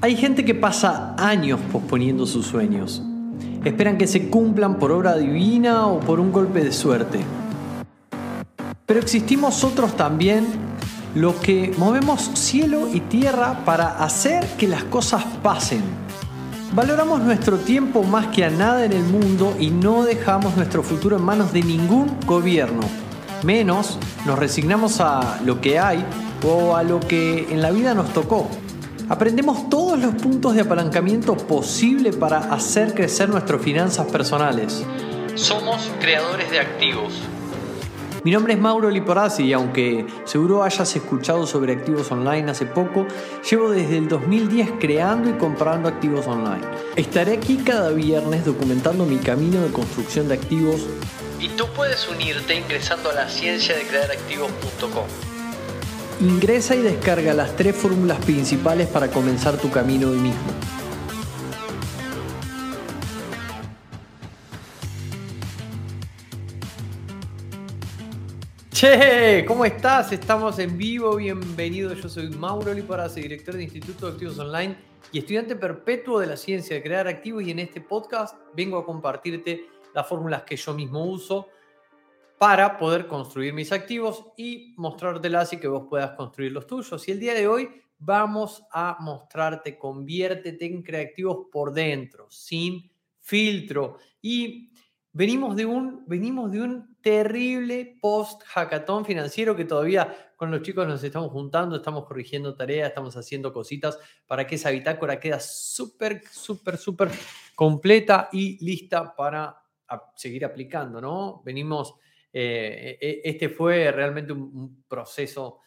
Hay gente que pasa años posponiendo sus sueños. Esperan que se cumplan por obra divina o por un golpe de suerte. Pero existimos otros también, los que movemos cielo y tierra para hacer que las cosas pasen. Valoramos nuestro tiempo más que a nada en el mundo y no dejamos nuestro futuro en manos de ningún gobierno. Menos nos resignamos a lo que hay o a lo que en la vida nos tocó. Aprendemos todos los puntos de apalancamiento posible para hacer crecer nuestras finanzas personales. Somos creadores de activos. Mi nombre es Mauro Liporazzi y aunque seguro hayas escuchado sobre activos online hace poco, llevo desde el 2010 creando y comprando activos online. Estaré aquí cada viernes documentando mi camino de construcción de activos y tú puedes unirte ingresando a la ciencia de crear activos.com. Ingresa y descarga las tres fórmulas principales para comenzar tu camino hoy mismo. Che, ¿cómo estás? Estamos en vivo, bienvenido. Yo soy Mauro Liporazzi, director de Instituto de Activos Online y estudiante perpetuo de la ciencia de crear activos y en este podcast vengo a compartirte las fórmulas que yo mismo uso para poder construir mis activos y mostrártelas y que vos puedas construir los tuyos. Y el día de hoy vamos a mostrarte, conviértete en creativos por dentro, sin filtro. Y venimos de un, venimos de un terrible post hackathon financiero que todavía con los chicos nos estamos juntando, estamos corrigiendo tareas, estamos haciendo cositas para que esa bitácora quede súper, súper, súper completa y lista para seguir aplicando, ¿no? Venimos eh, e, este fue realmente un, proceso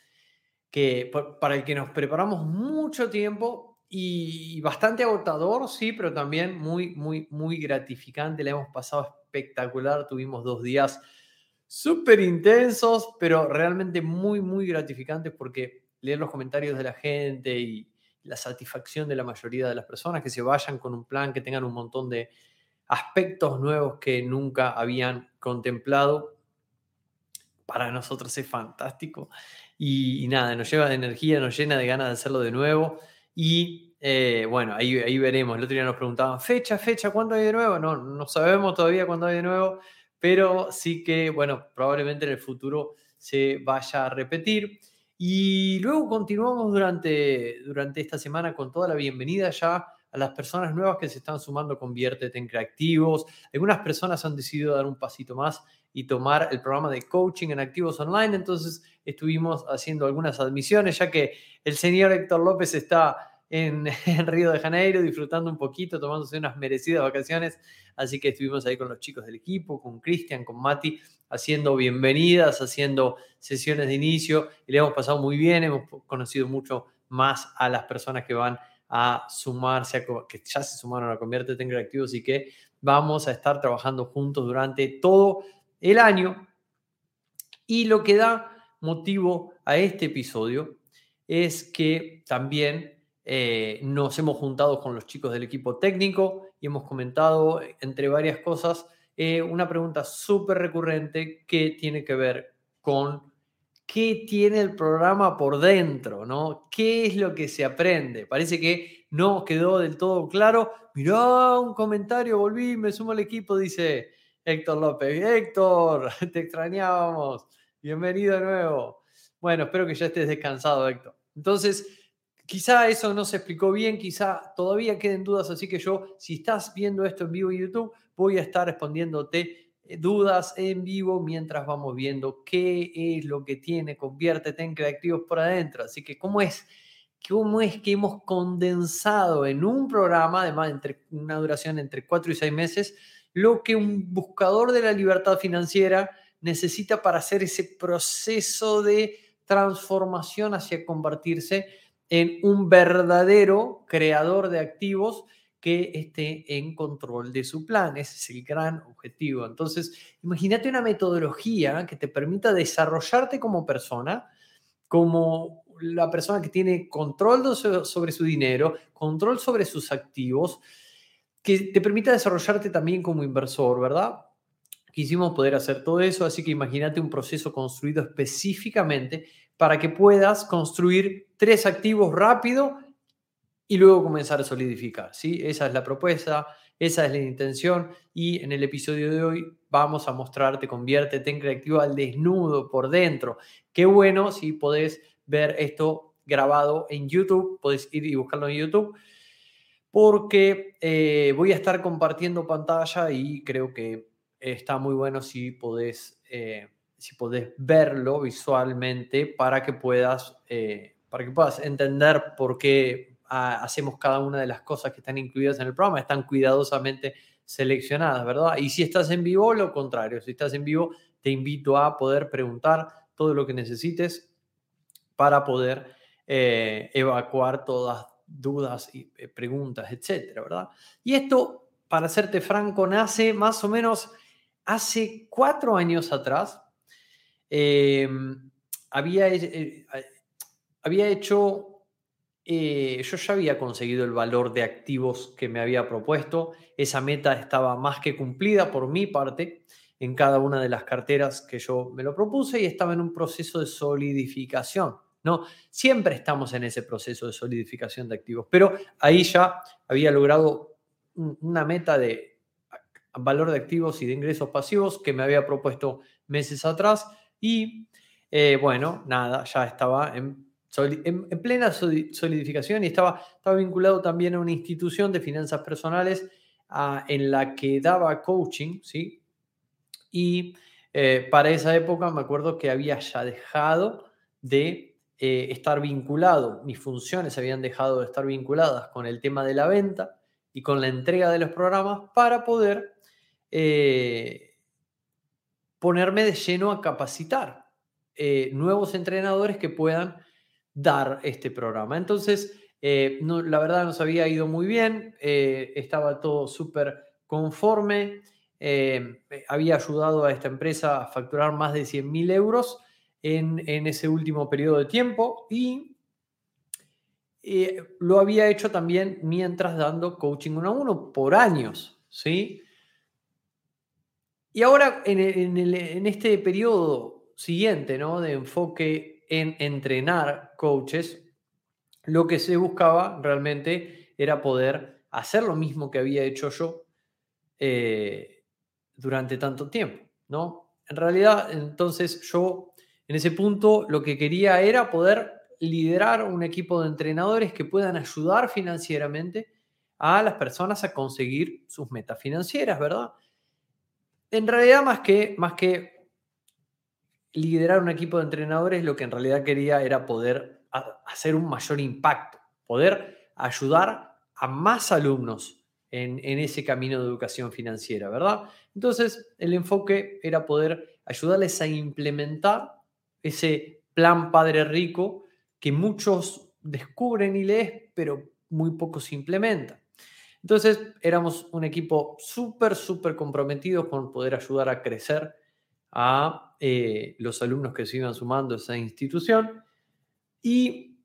que, para el que nos preparamos mucho tiempo y bastante agotador, sí, pero también muy, muy, muy gratificante. Le hemos pasado espectacular. Tuvimos dos días súper intensos, pero realmente muy, muy gratificantes porque leer los comentarios de la gente y la satisfacción de la mayoría de las personas que se vayan con un plan, que tengan un montón de aspectos nuevos que nunca habían contemplado para nosotros es fantástico. Y, nada, nos lleva de energía, nos llena de ganas de hacerlo de nuevo. Y eh, bueno, ahí, ahí veremos. El otro día nos preguntaban, fecha, fecha, ¿cuándo hay de nuevo? No, no sabemos todavía cuándo hay de nuevo, pero sí que, bueno, probablemente en el futuro se vaya a repetir. Y luego continuamos durante, durante esta semana con toda la bienvenida ya a las personas nuevas que se están sumando, conviértete en creativos. Algunas personas han decidido dar un pasito más y tomar el programa de coaching en activos online. Entonces estuvimos haciendo algunas admisiones, ya que el señor Héctor López está en, Río de Janeiro disfrutando un poquito, tomándose unas merecidas vacaciones. Así que estuvimos ahí con los chicos del equipo, con Cristian, con Mati, haciendo bienvenidas, haciendo sesiones de inicio y le hemos pasado muy bien, hemos conocido mucho más a las personas que van a sumarse, a, que ya se sumaron a Conviértete en Creativos y que vamos a estar trabajando juntos durante todo el año. Y lo que da motivo a este episodio es que también eh, nos hemos juntado con los chicos del equipo técnico y hemos comentado, entre varias cosas, eh, una pregunta súper recurrente que tiene que ver con qué tiene el programa por dentro, ¿no? ¿Qué es lo que se aprende? Parece que no quedó del todo claro. Mirá, un comentario, volví, me sumo al equipo, dice Héctor López. Héctor, te extrañábamos. Bienvenido de nuevo. Bueno, espero que ya estés descansado, Héctor. Entonces, quizá eso no se explicó bien, quizá todavía queden dudas, así que yo, si estás viendo esto en vivo en YouTube, voy a estar respondiéndote eh, dudas en vivo mientras vamos viendo qué es lo que tiene, conviértete en creativos por adentro. Así que, ¿cómo es? ¿Cómo es que hemos condensado en un programa, además, entre una duración entre cuatro y seis meses, lo que un buscador de la libertad financiera necesita para hacer ese proceso de transformación hacia convertirse en un verdadero creador de activos que esté en control de su plan. Ese es el gran objetivo. Entonces, imagínate una metodología que te permita desarrollarte como persona, como la persona que tiene control sobre su dinero, control sobre sus activos, que te permita desarrollarte también como inversor, ¿verdad? Quisimos poder hacer todo eso, así que imagínate un proceso construido específicamente para que puedas construir tres activos rápido y luego comenzar a solidificar. ¿sí? Esa es la propuesta, esa es la intención y en el episodio de hoy vamos a mostrarte, conviértete en creativo al desnudo por dentro. Qué bueno si podés ver esto grabado en YouTube, podés ir y buscarlo en YouTube porque eh, voy a estar compartiendo pantalla y creo que está muy bueno si podés, eh, si podés verlo visualmente para que puedas, eh, para que puedas entender por qué hacemos cada una de las cosas que están incluidas en el programa, están cuidadosamente seleccionadas, ¿verdad? Y si estás en vivo, lo contrario, si estás en vivo, te invito a poder preguntar todo lo que necesites para poder evacuar todas dudas y eh, preguntas, etcétera, ¿verdad? Y esto, para serte franco, nace más o menos hace cuatro años atrás. Em, había, eh, había hecho, eh, yo ya había conseguido el valor de activos que me había propuesto. Esa meta estaba más que cumplida por mi parte en cada una de las carteras que yo me lo propuse y estaba en un proceso de solidificación. ¿No? Siempre estamos en ese proceso de solidificación de activos, pero ahí ya había logrado una meta de valor de activos y de ingresos pasivos que me había propuesto meses atrás y eh, bueno, nada, ya estaba en, plena solidificación y estaba, estaba vinculado también a una institución de finanzas personales en la que daba coaching, ¿sí? Y eh, para esa época me acuerdo que había ya dejado de eh, estar vinculado, mis funciones habían dejado de estar vinculadas con el tema de la venta y con la entrega de los programas para poder eh, ponerme de lleno a capacitar eh, nuevos entrenadores que puedan dar este programa. Entonces, la verdad nos había ido muy bien, estaba todo súper conforme, había ayudado a esta empresa a facturar más de 100 mil euros en, ese último periodo de tiempo y eh, lo había hecho también mientras dando coaching uno a uno por años, ¿sí? Y ahora en, este periodo siguiente, ¿no? De enfoque en entrenar coaches, lo que se buscaba realmente era poder hacer lo mismo que había hecho yo eh, durante tanto tiempo, ¿no? En realidad, entonces yo en ese punto lo que quería era poder liderar un equipo de entrenadores que puedan ayudar financieramente a las personas a conseguir sus metas financieras, ¿verdad? En realidad, más que, más que liderar un equipo de entrenadores, lo que en realidad quería era poder hacer un mayor impacto, poder ayudar a más alumnos en, en, ese camino de educación financiera, ¿verdad? Entonces, el enfoque era poder ayudarles a implementar ese plan padre rico que muchos descubren y leen, pero muy pocos implementan. Entonces éramos un equipo súper, súper comprometido con poder ayudar a crecer a eh, los alumnos que se iban sumando a esa institución. Y,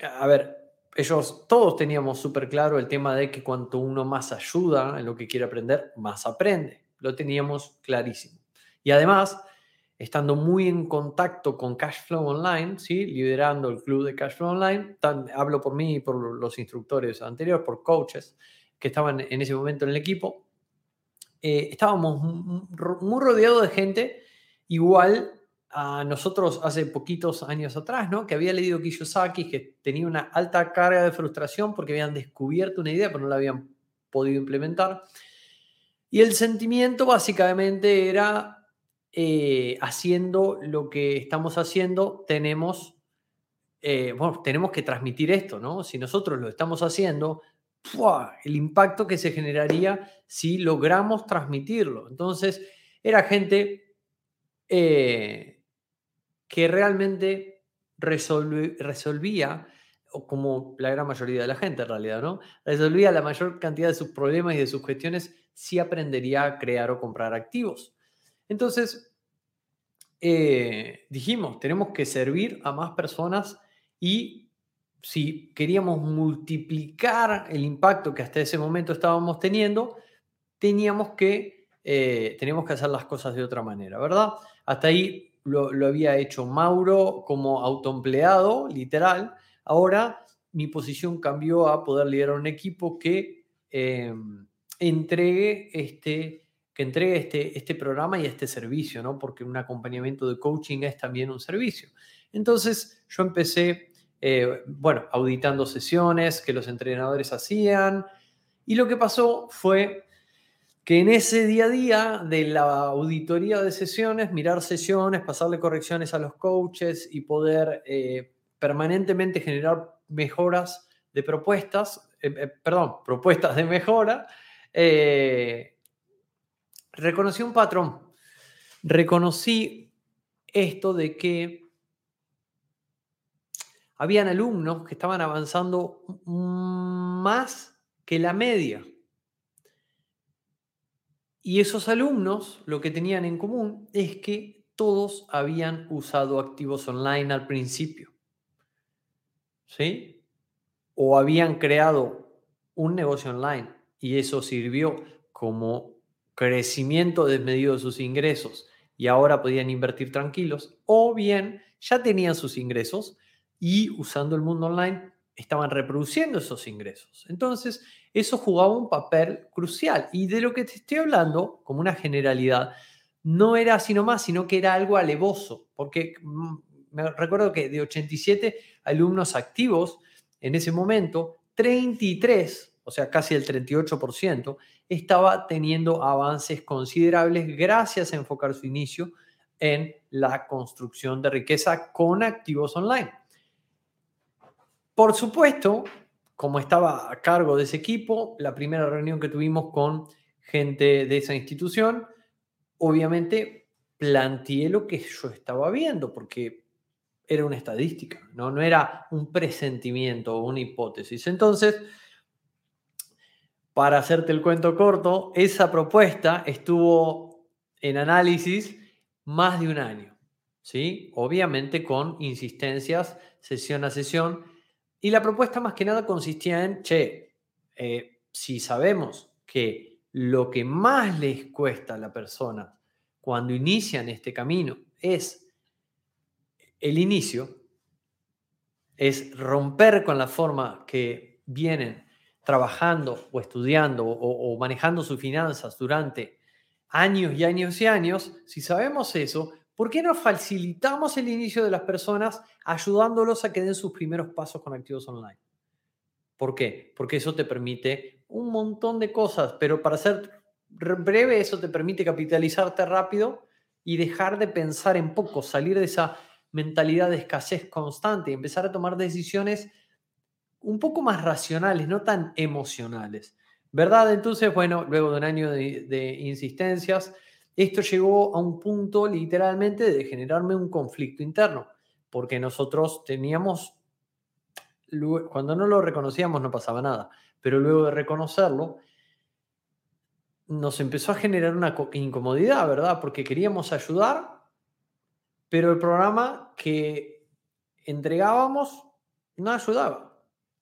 a ver, ellos todos teníamos súper claro el tema de que cuanto uno más ayuda en lo que quiere aprender, más aprende. Lo teníamos clarísimo. Y además, estando muy en contacto con Cashflow Online, ¿sí? liderando el club de Cashflow Online. hablo por mí y por los instructores anteriores, por coaches que estaban en ese momento en el equipo. Eh, estábamos muy rodeados de gente igual a nosotros hace poquitos años atrás, ¿no? que había leído Kiyosaki, que tenía una alta carga de frustración porque habían descubierto una idea, pero no la habían podido implementar. Y el sentimiento básicamente era eh, haciendo lo que estamos haciendo, tenemos, eh, tenemos que transmitir esto, ¿no? Si nosotros lo estamos haciendo, el impacto que se generaría si logramos transmitirlo. Entonces, era gente eh, que realmente resolvía, o como la gran mayoría de la gente en realidad, ¿no? Resolvía la mayor cantidad de sus problemas y de sus cuestiones si aprendería a crear o comprar activos. Entonces, eh, dijimos, tenemos que servir a más personas y si queríamos multiplicar el impacto que hasta ese momento estábamos teniendo, teníamos que, eh, teníamos que hacer las cosas de otra manera, ¿verdad? Hasta ahí lo, había hecho Mauro como autoempleado, literal. Ahora mi posición cambió a poder liderar un equipo que em, entregue este que entregue este, este programa y este servicio, ¿no? Porque un acompañamiento de coaching es también un servicio. Entonces yo empecé, eh, bueno, auditando sesiones que los entrenadores hacían y lo que pasó fue que en ese día a día de la auditoría de sesiones, mirar sesiones, pasarle correcciones a los coaches y poder eh, permanentemente generar mejoras de propuestas, eh, perdón, propuestas de mejora, reconocí un patrón. Reconocí esto de que habían alumnos que estaban avanzando más que la media. Y esos alumnos lo que tenían en común es que todos habían usado activos online al principio. ¿Sí? O habían creado un negocio online y eso sirvió como crecimiento desmedido de sus ingresos y ahora podían invertir tranquilos, o bien ya tenían sus ingresos y usando el mundo online estaban reproduciendo esos ingresos. Entonces, eso jugaba un papel crucial. Y de lo que te estoy hablando, como una generalidad, no era así nomás, sino que era algo alevoso, porque mm, me recuerdo que de 87 alumnos activos en ese momento, 33, o sea, casi el 38%, estaba teniendo avances considerables gracias a enfocar su inicio en la construcción de riqueza con activos online. Por supuesto, como estaba a cargo de ese equipo, la primera reunión que tuvimos con gente de esa institución, obviamente planteé lo que yo estaba viendo, porque era una estadística, no, no era un presentimiento o una hipótesis. Entonces, para hacerte el cuento corto, esa propuesta estuvo en análisis más de un año, ¿sí? Obviamente con insistencias sesión a sesión. Y la propuesta más que nada consistía en, che, eh, si sabemos que lo que más les cuesta a la persona cuando inician este camino es el inicio, es romper con la forma que vienen trabajando o estudiando o, manejando sus finanzas durante años y años y años, si sabemos eso, ¿por qué no facilitamos el inicio de las personas ayudándolos a que den sus primeros pasos con activos online? ¿Por qué? Porque eso te permite un montón de cosas, pero para ser breve, eso te permite capitalizarte rápido y dejar de pensar en poco, salir de esa mentalidad de escasez constante y empezar a tomar decisiones un poco más racionales, no tan emocionales. ¿Verdad? Entonces, bueno, luego de un año de, insistencias, esto llegó a un punto literalmente de generarme un conflicto interno, porque nosotros teníamos, cuando no lo reconocíamos no pasaba nada, pero luego de reconocerlo, nos empezó a generar una incomodidad, ¿verdad? Porque queríamos ayudar, pero el programa que entregábamos no ayudaba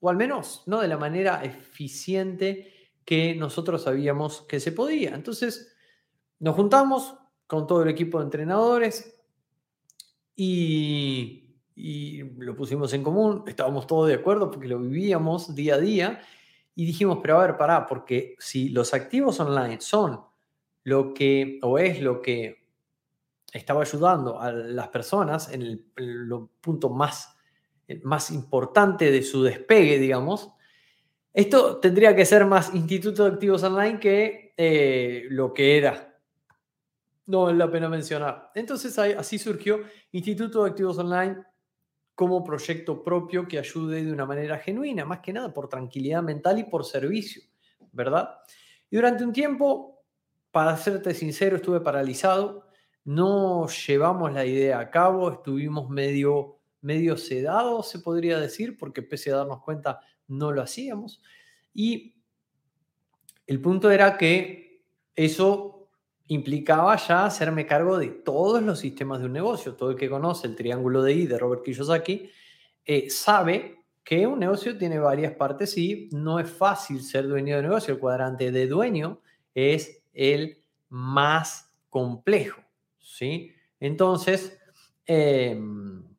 o al menos no de la manera eficiente que nosotros sabíamos que se podía. Entonces, nos juntamos con todo el equipo de entrenadores y, lo pusimos en común, estábamos todos de acuerdo porque lo vivíamos día a día y dijimos, pero a ver, pará, porque si los activos online son lo que, o es lo que estaba ayudando a las personas en el, el punto más más importante de su despegue, digamos, esto tendría que ser más Instituto de Activos Online que eh, lo que era. No es la pena mencionar. Entonces así surgió Instituto de Activos Online como proyecto propio que ayude de una manera genuina, más que nada por tranquilidad mental y por servicio, ¿verdad? Y durante un tiempo, para serte sincero, estuve paralizado, no llevamos la idea a cabo, estuvimos medio medio sedado, se podría decir, porque pese a darnos cuenta no lo hacíamos. Y el punto era que eso implicaba ya hacerme cargo de todos los sistemas de un negocio. Todo el que conoce el triángulo de I de Robert Kiyosaki eh, sabe que un negocio tiene varias partes y no es fácil ser dueño de negocio. El cuadrante de dueño es el más complejo. ¿sí? Entonces, em,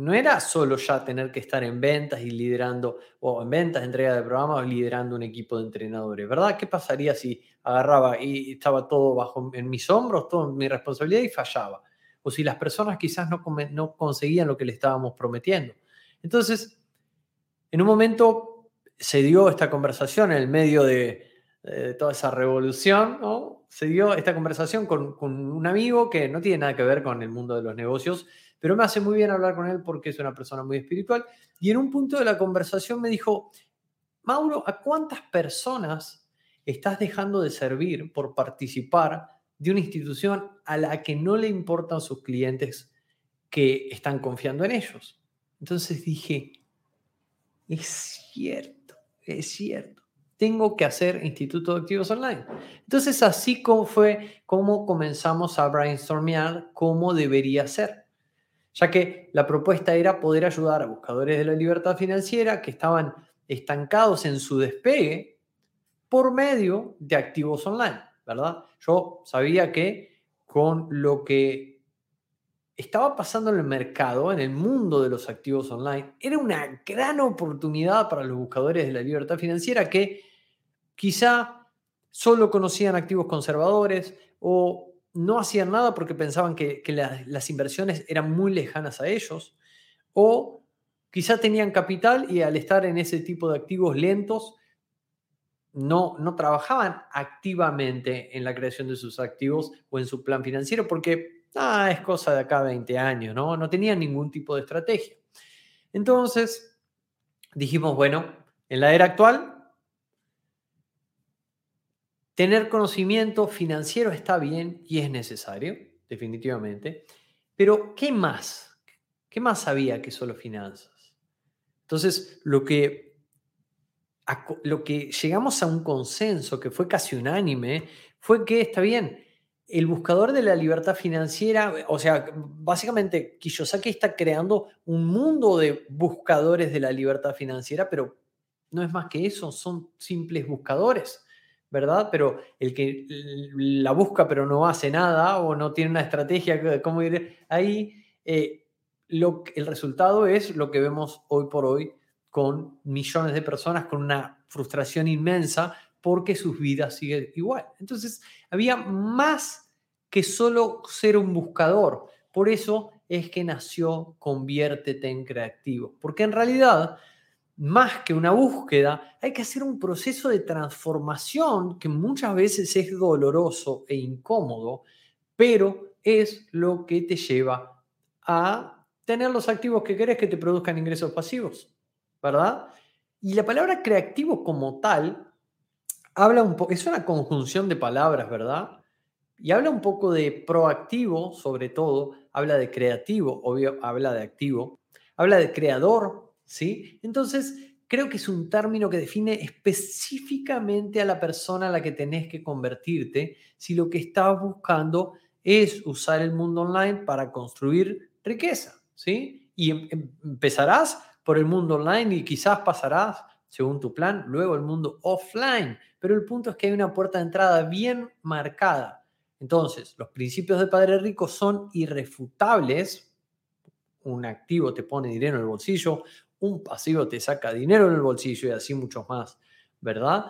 no era solo ya tener que estar en ventas y liderando, o en ventas, entrega de programas, liderando un equipo de entrenadores, ¿verdad? ¿Qué pasaría si agarraba y estaba todo bajo en mis hombros, todo mi responsabilidad y fallaba? O si las personas quizás no, no conseguían lo que le estábamos prometiendo. Entonces, en un momento se dio esta conversación en el medio de, toda esa revolución, ¿no? Se dio esta conversación con, con un amigo que no tiene nada que ver con el mundo de los negocios, pero me hace muy bien hablar con él porque es una persona muy espiritual. Y en un punto de la conversación me dijo, Mauro, ¿a cuántas personas estás dejando de servir por participar de una institución a la que no le importan sus clientes que están confiando en ellos? Entonces dije, es cierto, es cierto. Tengo que hacer Instituto de Activos Online. Entonces así fue como comenzamos a brainstormear cómo debería ser ya que la propuesta era poder ayudar a buscadores de la libertad financiera que estaban estancados en su despegue por medio de activos online, ¿verdad? Yo sabía que con lo que estaba pasando en el mercado, en el mundo de los activos online, era una gran oportunidad para los buscadores de la libertad financiera que quizá solo conocían activos conservadores o no hacían nada porque pensaban que, las inversiones eran muy lejanas a ellos, o quizá tenían capital y al estar en ese tipo de activos lentos, no, no trabajaban activamente en la creación de sus activos o en su plan financiero porque ah, es cosa de acá a 20 años, ¿no? No tenían ningún tipo de estrategia. Entonces, dijimos, bueno, en la era actual Tener conocimiento financiero está bien y es necesario, definitivamente, pero ¿qué más? ¿Qué más sabía que solo finanzas? Entonces, lo que, lo que llegamos a un consenso que fue casi unánime fue que está bien, el buscador de la libertad financiera, o sea, básicamente Kiyosaki está creando un mundo de buscadores de la libertad financiera, pero no es más que eso, son simples buscadores. ¿Verdad? Pero el que la busca pero no hace nada o no tiene una estrategia cómo ir ahí, eh, el resultado es lo que vemos hoy por hoy con millones de personas con una frustración inmensa porque sus vidas siguen igual. Entonces, había más que solo ser un buscador. Por eso es que nació Conviértete en Creativo. Porque en realidad más que una búsqueda, hay que hacer un proceso de transformación que muchas veces es doloroso e incómodo, pero es lo que te lleva a tener los activos que querés que te produzcan ingresos pasivos, ¿verdad? Y la palabra creativo como tal habla un es una conjunción de palabras, ¿verdad? Y habla un poco de proactivo, sobre todo, habla de creativo, obvio, habla de activo, habla de creador, Entonces, creo que es un término que define específicamente a la persona a la que tenés que convertirte si lo que estás buscando es usar el mundo online para construir riqueza, ¿sí? Y em, em, empezarás por el mundo online y quizás pasarás, según tu plan, luego el mundo offline. Pero el punto es que hay una puerta de entrada bien marcada. Entonces, los principios de Padre Rico son irrefutables. Un activo te pone dinero en el bolsillo, un pasivo te saca dinero en el bolsillo y así muchos más, ¿verdad?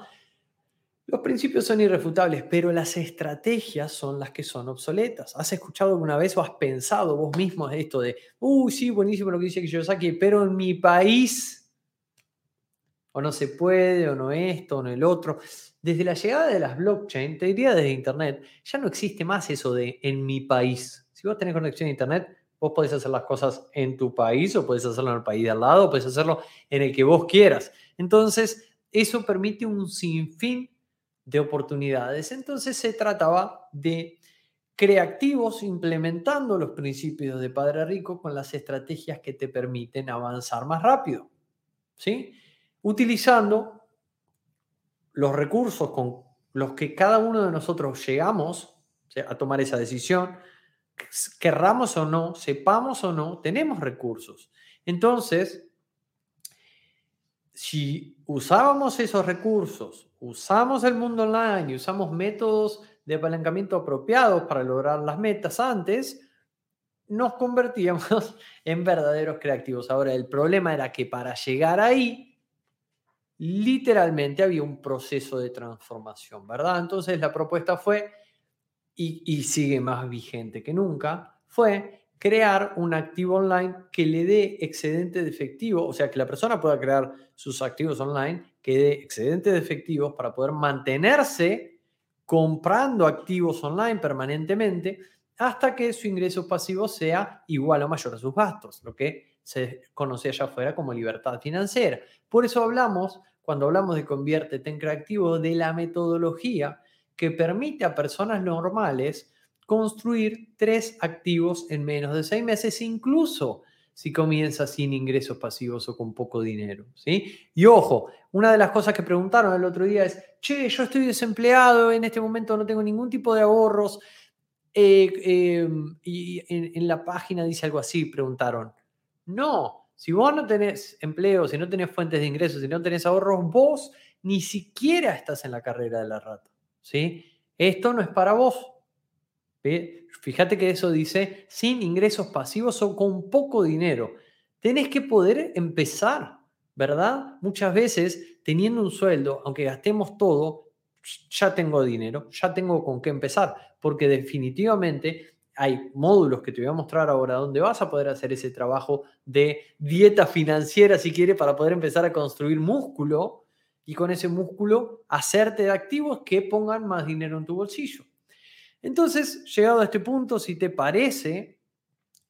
Los principios son irrefutables, pero las estrategias son las que son obsoletas. ¿Has escuchado alguna vez o has pensado vos mismo esto de, uy, sí, buenísimo lo que dice Kiyosaki, pero en mi país, o no se puede, o no esto, o no el otro. Desde la llegada de las blockchain, te diría desde Internet, ya no existe más eso de en mi país. Si vos tenés conexión a Internet, Vos podés hacer las cosas en tu país o podés hacerlo en el país de al lado, o hacerlo en el que vos quieras. Entonces, eso permite un sinfín de oportunidades. Entonces, se trataba de creativos implementando los principios de Padre Rico con las estrategias que te permiten avanzar más rápido. ¿Sí? Utilizando los recursos con los que cada uno de nosotros llegamos a tomar esa decisión, querramos o no, sepamos o no, tenemos recursos. Entonces, si usábamos esos recursos, usamos el mundo online y usamos métodos de apalancamiento apropiados para lograr las metas antes, nos convertíamos en verdaderos creativos. Ahora, el problema era que para llegar ahí, literalmente había un proceso de transformación, ¿verdad? Entonces la propuesta fue, y, sigue más vigente que nunca, fue crear un activo online que le dé excedente de efectivo, o sea, que la persona pueda crear sus activos online, que dé excedente de efectivos para poder mantenerse comprando activos online permanentemente hasta que su ingreso pasivo sea igual o mayor a sus gastos, lo que se conoce allá afuera como libertad financiera. Por eso hablamos, cuando hablamos de conviértete en creativo, de la metodología que permite a personas normales construir tres activos en menos de seis meses, incluso si comienza sin ingresos pasivos o con poco dinero. ¿sí? Y ojo, una de las cosas que preguntaron el otro día es, che, yo estoy desempleado, en este momento no tengo ningún tipo de ahorros, eh, em, y en, la página dice algo así, preguntaron. No, si vos no tenés empleo, si no tenés fuentes de ingresos, si no tenés ahorros, vos ni siquiera estás en la carrera de la rata. ¿Sí? Esto no es para vos. Fíjate que eso dice sin ingresos pasivos o con poco dinero. Tenés que poder empezar, ¿verdad? Muchas veces teniendo un sueldo, aunque gastemos todo, ya tengo dinero, ya tengo con qué empezar, porque definitivamente hay módulos que te voy a mostrar ahora donde vas a poder hacer ese trabajo de dieta financiera, si quieres, para poder empezar a construir músculo y con ese músculo hacerte de activos que pongan más dinero en tu bolsillo. Entonces, llegado a este punto, si te parece,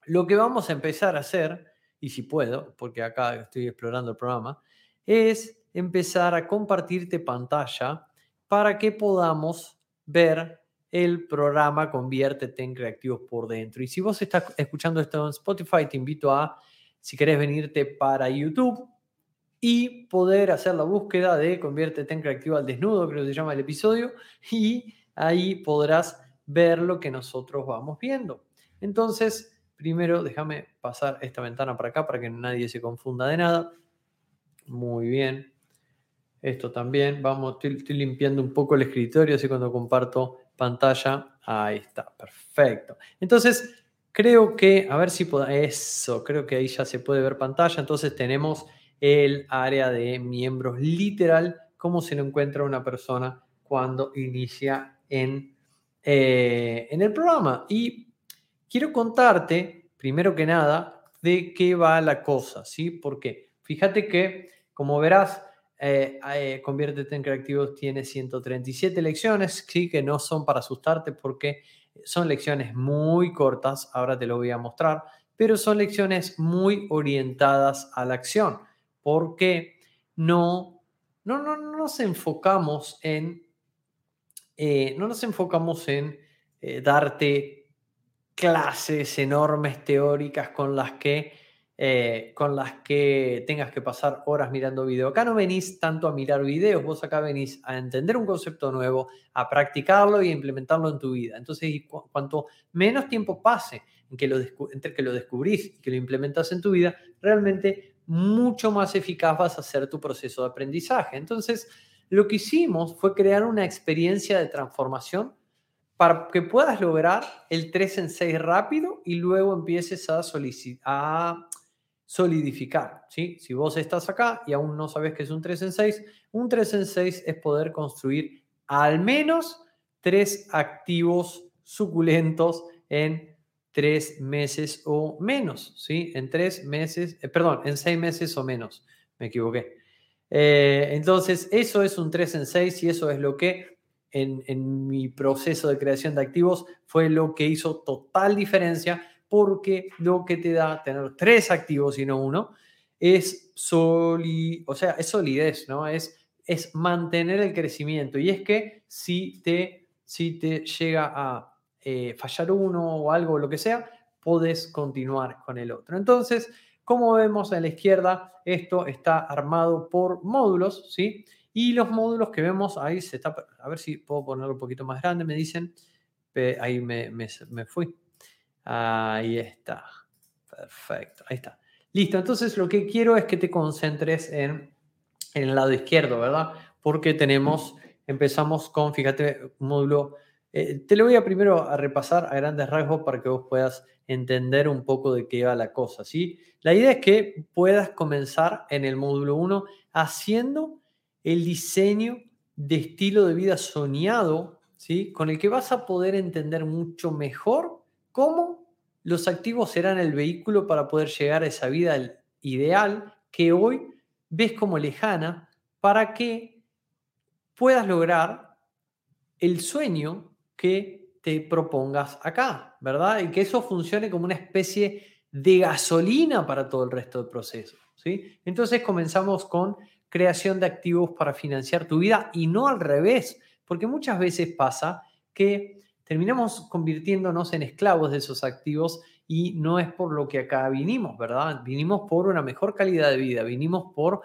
lo que vamos a empezar a hacer, y si puedo, porque acá estoy explorando el programa, es empezar a compartirte pantalla para que podamos ver el programa Conviértete en Creativos por dentro. Y si vos estás escuchando esto en Spotify, te invito a, si querés venirte para YouTube y poder hacer la búsqueda de Conviértete en Creativo al desnudo, creo que se llama el episodio, y ahí podrás ver lo que nosotros vamos viendo. Entonces, primero déjame pasar esta ventana para acá para que nadie se confunda de nada. Muy bien. Esto también. Vamos, estoy, limpiando un poco el escritorio, así cuando comparto pantalla. Ahí está, perfecto. Entonces, creo que, a ver si puedo, eso, creo que ahí ya se puede ver pantalla. Entonces tenemos el área de miembros literal, cómo se lo encuentra una persona cuando inicia en eh, en el programa. Y quiero contarte, primero que nada, de qué va la cosa, ¿sí? Porque fíjate que, como verás, eh, eh, Conviértete en Creativos tiene 137 lecciones, sí, que no son para asustarte porque son lecciones muy cortas, ahora te lo voy a mostrar, pero son lecciones muy orientadas a la acción, porque no, no, no, no nos enfocamos en eh, no nos enfocamos en eh, darte clases enormes teóricas con las que eh, con las que tengas que pasar horas mirando video. Acá no venís tanto a mirar videos, vos acá venís a entender un concepto nuevo, a practicarlo y a implementarlo en tu vida. Entonces, cuanto menos tiempo pase en que lo entre que lo descubrís y que lo implementas en tu vida, realmente mucho más eficaz vas a hacer tu proceso de aprendizaje. Entonces, lo que hicimos fue crear una experiencia de transformación para que puedas lograr el 3 en 6 rápido y luego empieces a, a solidificar. ¿sí? Si vos estás acá y aún no sabes qué es un 3 en 6, un 3 en 6 es poder construir al menos tres activos suculentos en tres meses o menos, ¿sí? En tres meses, eh, perdón, en seis meses o menos, me equivoqué. Eh, entonces, eso es un 3 en 6 y eso es lo que en, mi proceso de creación de activos fue lo que hizo total diferencia porque lo que te da tener tres activos y no uno es, soli, o sea, es solidez, ¿no? Es, es mantener el crecimiento. Y es que si te, si te llega a eh, fallar uno o algo, lo que sea, puedes continuar con el otro. Entonces, como vemos a la izquierda, esto está armado por módulos, ¿sí? Y los módulos que vemos ahí se está, a ver si puedo ponerlo un poquito más grande, me dicen, ahí me, fui. Ahí está, perfecto, ahí está. Listo, entonces lo que quiero es que te concentres en, en el lado izquierdo, ¿verdad? Porque tenemos, empezamos con, fíjate, módulo, eh, te lo voy a primero a repasar a grandes rasgos para que vos puedas entender un poco de qué va la cosa, ¿sí? La idea es que puedas comenzar en el módulo 1 haciendo el diseño de estilo de vida soñado, ¿sí? Con el que vas a poder entender mucho mejor cómo los activos serán el vehículo para poder llegar a esa vida ideal que hoy ves como lejana para que puedas lograr el sueño que te propongas acá, ¿verdad? Y que eso funcione como una especie de gasolina para todo el resto del proceso, ¿sí? Entonces comenzamos con creación de activos para financiar tu vida y no al revés, porque muchas veces pasa que terminamos convirtiéndonos en esclavos de esos activos y no es por lo que acá vinimos, ¿verdad? Vinimos por una mejor calidad de vida, vinimos por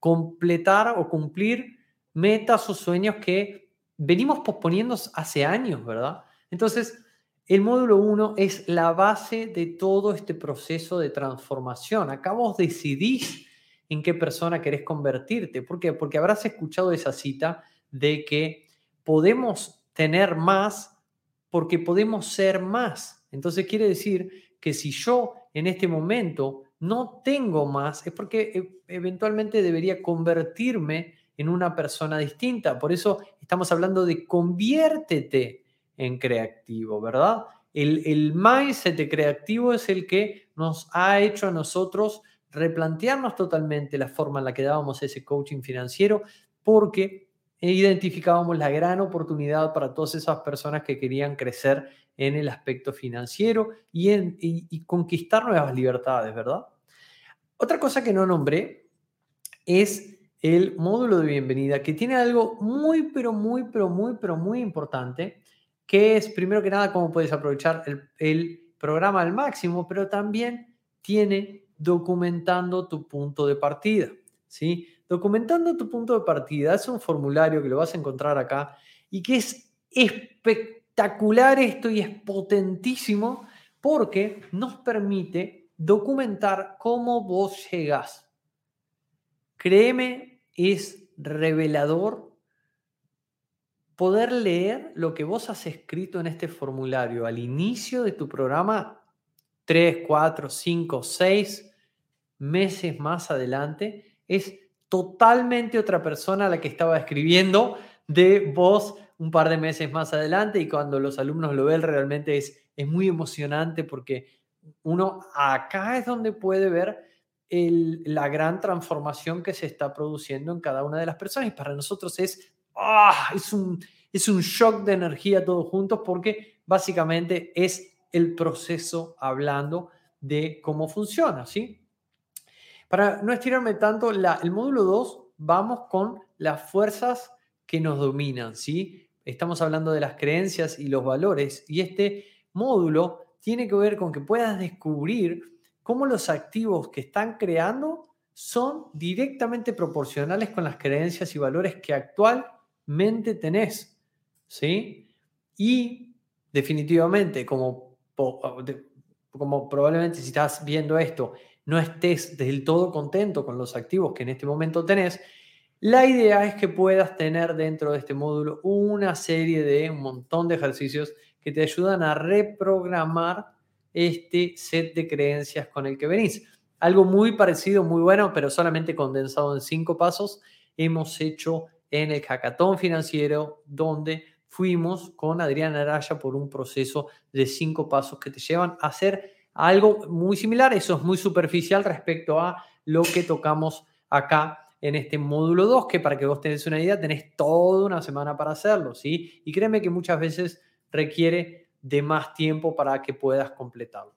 completar o cumplir metas o sueños que venimos posponiendo hace años, ¿verdad? Entonces, el módulo 1 es la base de todo este proceso de transformación. Acá vos decidís en qué persona querés convertirte. ¿Por qué? Porque habrás escuchado esa cita de que podemos tener más porque podemos ser más. Entonces quiere decir que si yo en este momento no tengo más, es porque e, eventualmente debería convertirme en una persona distinta. Por eso estamos hablando de conviértete en creativo, ¿verdad? El, el mindset de creativo es el que nos ha hecho a nosotros replantearnos totalmente la forma en la que dábamos ese coaching financiero porque identificábamos la gran oportunidad para todas esas personas que querían crecer en el aspecto financiero y, en, y conquistar nuevas libertades, ¿verdad? Otra cosa que no nombré es el módulo de bienvenida, que tiene algo muy, pero muy, pero muy, pero muy importante, que es, primero que nada, cómo puedes aprovechar el, programa al máximo, pero también tiene documentando tu punto de partida. ¿sí? Documentando tu punto de partida es un formulario que lo vas a encontrar acá y que es espectacular esto y es potentísimo porque nos permite documentar cómo vos llegás. Créeme, es revelador poder leer lo que vos has escrito en este formulario al inicio de tu programa 3, 4, 5, 6 meses más adelante, es totalmente otra persona la que estaba escribiendo de vos un par de meses más adelante y cuando los alumnos lo ven realmente es, es muy emocionante porque uno acá es donde puede ver la gran transformación que se está produciendo en cada una de las personas y para nosotros es, ah, es, un, es un shock de energía todos juntos porque básicamente es el proceso hablando de cómo funciona, ¿sí? Para no estirarme tanto, el módulo 2 vamos con las fuerzas que nos dominan, ¿sí? Estamos hablando de las creencias y los valores y este módulo tiene que ver con que puedas descubrir cómo los activos que están creando son directamente proporcionales con las creencias y valores que actualmente tenés, ¿sí? Y definitivamente, como como probablemente si estás viendo esto no estés del todo contento con los activos que en este momento tenés, la idea es que puedas tener dentro de este módulo una serie de un montón de ejercicios que te ayudan a reprogramar este set de creencias con el que venís. Algo muy parecido, muy bueno, pero solamente condensado en cinco pasos, hemos hecho en el hackathon financiero donde fuimos con Adrián Araya por un proceso de cinco pasos que te llevan a hacer algo muy similar. Eso es muy superficial respecto a lo que tocamos acá en este módulo 2, que para que vos tenés una idea, tenés toda una semana para hacerlo, ¿sí? Y créeme que muchas veces requiere de más tiempo para que puedas completarlo.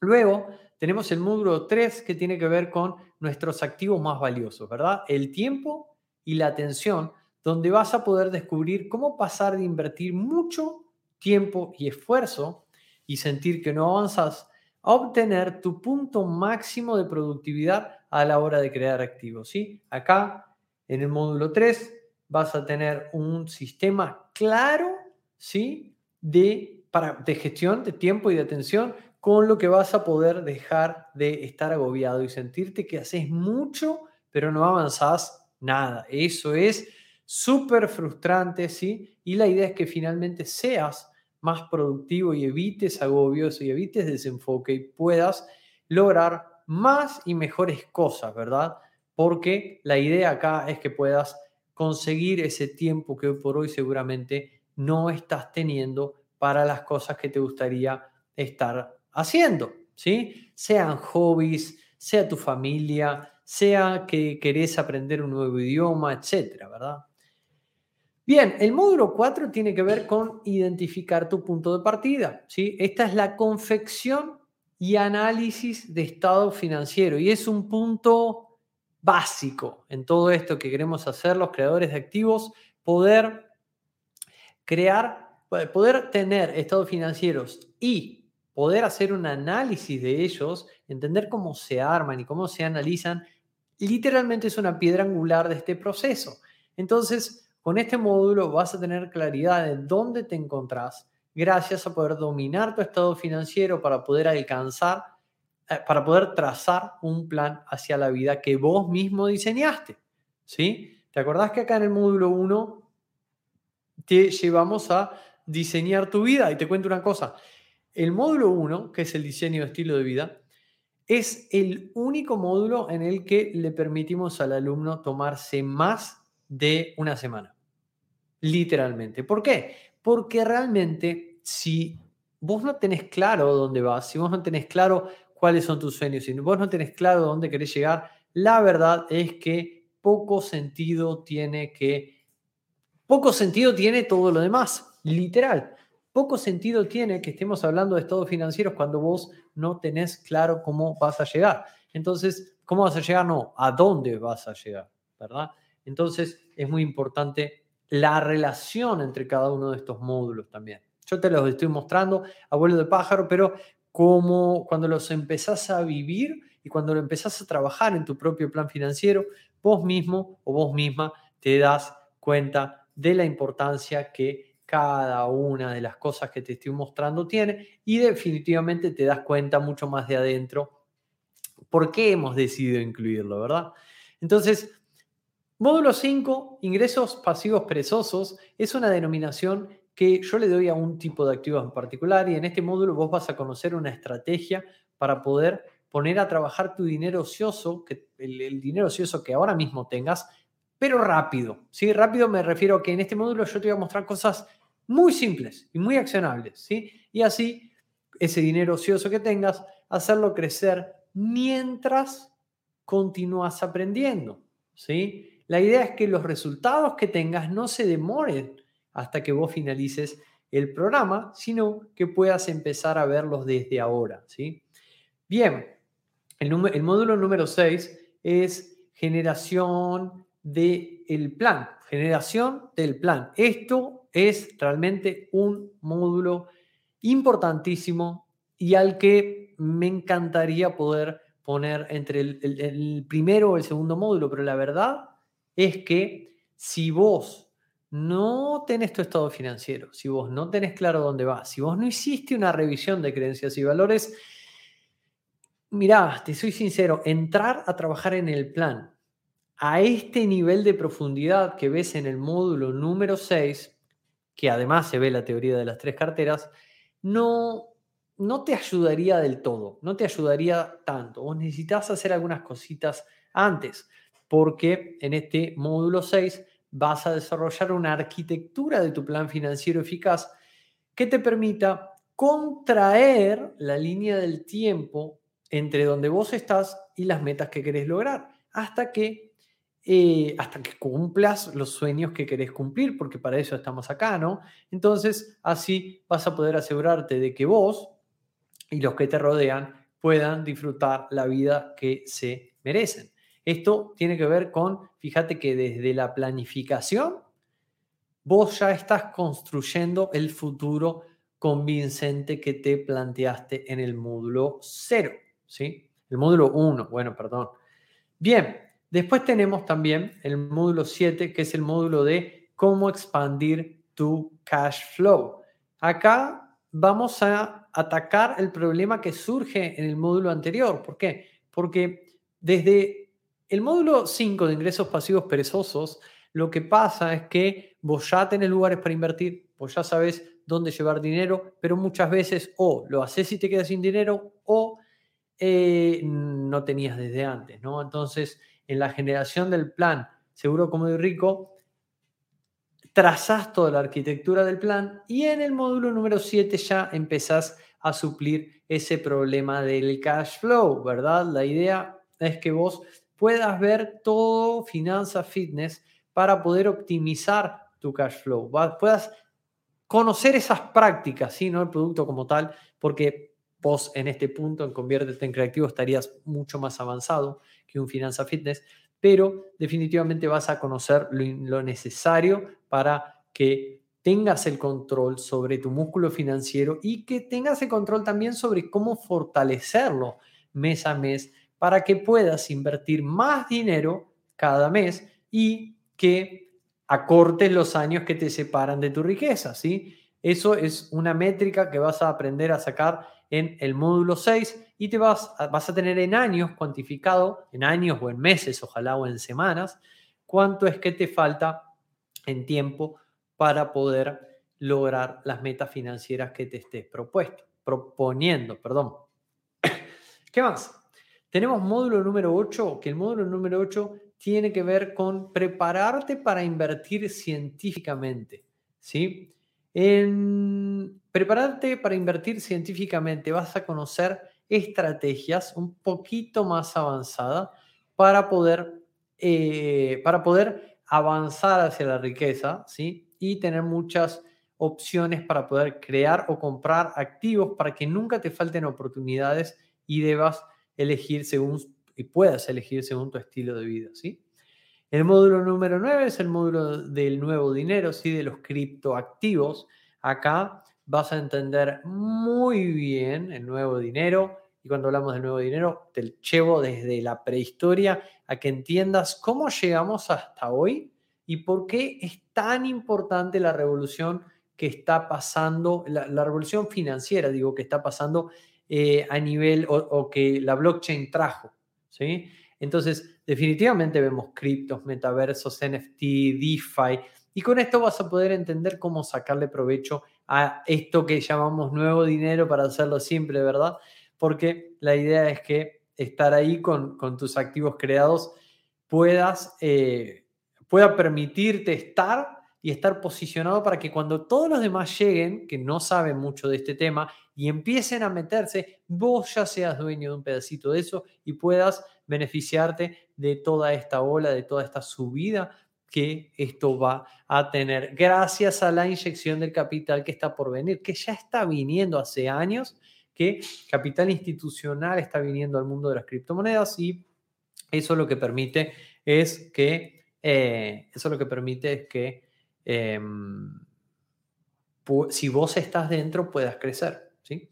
Luego tenemos el módulo 3 que tiene que ver con nuestros activos más valiosos, ¿verdad? El tiempo y la atención donde vas a poder descubrir cómo pasar de invertir mucho tiempo y esfuerzo y sentir que no avanzas a obtener tu punto máximo de productividad a la hora de crear activos. ¿sí? Acá, en el módulo 3, vas a tener un sistema claro ¿sí? De, para, de gestión de tiempo y de atención con lo que vas a poder dejar de estar agobiado y sentirte que haces mucho, pero no avanzás nada. Eso es súper frustrante, ¿sí? Y la idea es que finalmente seas más productivo y evites agobios y evites desenfoque y puedas lograr más y mejores cosas, ¿verdad? Porque la idea acá es que puedas conseguir ese tiempo que hoy por hoy seguramente no estás teniendo para las cosas que te gustaría estar haciendo, ¿sí? Sean hobbies, sea tu familia, sea que querés aprender un nuevo idioma, etcétera, ¿verdad? Bien, el módulo 4 tiene que ver con identificar tu punto de partida, ¿sí? Esta es la confección y análisis de estado financiero y es un punto básico en todo esto que queremos hacer los creadores de activos, poder crear, poder tener estados financieros y poder hacer un análisis de ellos, entender cómo se arman y cómo se analizan, literalmente es una piedra angular de este proceso. Entonces, con este módulo vas a tener claridad de dónde te encontrás gracias a poder dominar tu estado financiero para poder alcanzar, eh, para poder trazar un plan hacia la vida que vos mismo diseñaste. ¿Sí? ¿Te acordás que acá en el módulo 1 te llevamos a diseñar tu vida? Y te cuento una cosa. El módulo 1, que es el diseño de estilo de vida, es el único módulo en el que le permitimos al alumno tomarse más de una semana. Literalmente. ¿Por qué? Porque realmente si vos no tenés claro dónde vas, si vos no tenés claro cuáles son tus sueños, si vos no tenés claro dónde querés llegar, la verdad es que poco sentido tiene que, poco sentido tiene todo lo demás, literal. Poco sentido tiene que estemos hablando de estados financieros cuando vos no tenés claro cómo vas a llegar. Entonces, ¿cómo vas a llegar? No, ¿a dónde vas a llegar? ¿Verdad? Entonces, es muy importante la relación entre cada uno de estos módulos también. Yo te los estoy mostrando, abuelo de pájaro, pero como cuando los empezás a vivir y cuando lo empezás a trabajar en tu propio plan financiero, vos mismo o vos misma te das cuenta de la importancia que cada una de las cosas que te estoy mostrando tiene y definitivamente te das cuenta mucho más de adentro por qué hemos decidido incluirlo, ¿verdad? Entonces, módulo 5, ingresos pasivos perezosos, es una denominación que yo le doy a un tipo de activos en particular y en este módulo vos vas a conocer una estrategia para poder poner a trabajar tu dinero ocioso, que, el, el dinero ocioso que ahora mismo tengas, pero rápido. ¿sí? Rápido me refiero a que en este módulo yo te voy a mostrar cosas muy simples y muy accionables, ¿sí? Y así, ese dinero ocioso que tengas, hacerlo crecer mientras continúas aprendiendo, ¿sí? La idea es que los resultados que tengas no se demoren hasta que vos finalices el programa, sino que puedas empezar a verlos desde ahora, ¿sí? Bien, el, el módulo número 6 es generación del plan, generación del plan. Esto es realmente un módulo importantísimo y al que me encantaría poder poner entre el, primero o el segundo módulo, pero la verdad es que si vos no tenés tu estado financiero, si vos no tenés claro dónde vas, si vos no hiciste una revisión de creencias y valores, mirá, te soy sincero, entrar a trabajar en el plan a este nivel de profundidad que ves en el módulo número 6 que además se ve la teoría de las tres carteras, no, no te ayudaría del todo, no te ayudaría tanto. Vos necesitas hacer algunas cositas antes, porque en este módulo 6 vas a desarrollar una arquitectura de tu plan financiero eficaz que te permita contraer la línea del tiempo entre donde vos estás y las metas que querés lograr, hasta que eh, hasta que cumplas los sueños que querés cumplir, porque para eso estamos acá, ¿no? Entonces, así vas a poder asegurarte de que vos y los que te rodean puedan disfrutar la vida que se merecen. Esto tiene que ver con, fíjate que desde la planificación, vos ya estás construyendo el futuro convincente que te planteaste en el módulo 0, ¿sí? El módulo 1, bueno, perdón. Bien, Después tenemos también el módulo 7, que es el módulo de cómo expandir tu cash flow. Acá vamos a atacar el problema que surge en el módulo anterior. ¿Por qué? Porque desde el módulo 5 de ingresos pasivos perezosos, lo que pasa es que vos ya tenés lugares para invertir, vos ya sabes dónde llevar dinero, pero muchas veces o lo haces y te quedas sin dinero o eh, no tenías desde antes, ¿no? Entonces, en la generación del plan seguro como de rico, trazás toda la arquitectura del plan y en el módulo número 7 ya empezás a suplir ese problema del cash flow, ¿verdad? La idea es que vos puedas ver todo finanzas fitness para poder optimizar tu cash flow, puedas conocer esas prácticas, ¿sí? no el producto como tal, porque vos en este punto en Conviértete en Creativo estarías mucho más avanzado que un Finanza Fitness, pero definitivamente vas a conocer lo, necesario para que tengas el control sobre tu músculo financiero y que tengas el control también sobre cómo fortalecerlo mes a mes para que puedas invertir más dinero cada mes y que acortes los años que te separan de tu riqueza, ¿sí? Eso es una métrica que vas a aprender a sacar en el módulo 6 y te vas a, vas a tener en años cuantificado, en años o en meses, ojalá o en semanas, cuánto es que te falta en tiempo para poder lograr las metas financieras que te estés propuesto, proponiendo. Perdón. ¿Qué más? Tenemos módulo número 8, que el módulo número 8 tiene que ver con prepararte para invertir científicamente. ¿sí? En prepararte para invertir científicamente vas a conocer estrategias un poquito más avanzadas para poder, eh, para poder avanzar hacia la riqueza ¿sí? y tener muchas opciones para poder crear o comprar activos para que nunca te falten oportunidades y debas elegir según y puedas elegir según tu estilo de vida, ¿sí? El módulo número 9 es el módulo del nuevo dinero, ¿sí? De los criptoactivos. Acá vas a entender muy bien el nuevo dinero. Y cuando hablamos del nuevo dinero, te llevo desde la prehistoria a que entiendas cómo llegamos hasta hoy y por qué es tan importante la revolución que está pasando, la, revolución financiera, digo, que está pasando eh, a nivel o, que la blockchain trajo. ¿sí? Entonces, definitivamente vemos criptos, metaversos, NFT, DeFi, y con esto vas a poder entender cómo sacarle provecho a esto que llamamos nuevo dinero para hacerlo simple, ¿verdad? Porque la idea es que estar ahí con, tus activos creados puedas, eh, pueda permitirte estar y estar posicionado para que cuando todos los demás lleguen, que no saben mucho de este tema, y empiecen a meterse, vos ya seas dueño de un pedacito de eso y puedas beneficiarte de toda esta ola, de toda esta subida que esto va a tener gracias a la inyección del capital que está por venir, que ya está viniendo hace años, que capital institucional está viniendo al mundo de las criptomonedas y eso lo que permite es que, eh, eso lo que permite es que Em, si vos estás dentro, puedas crecer. ¿sí?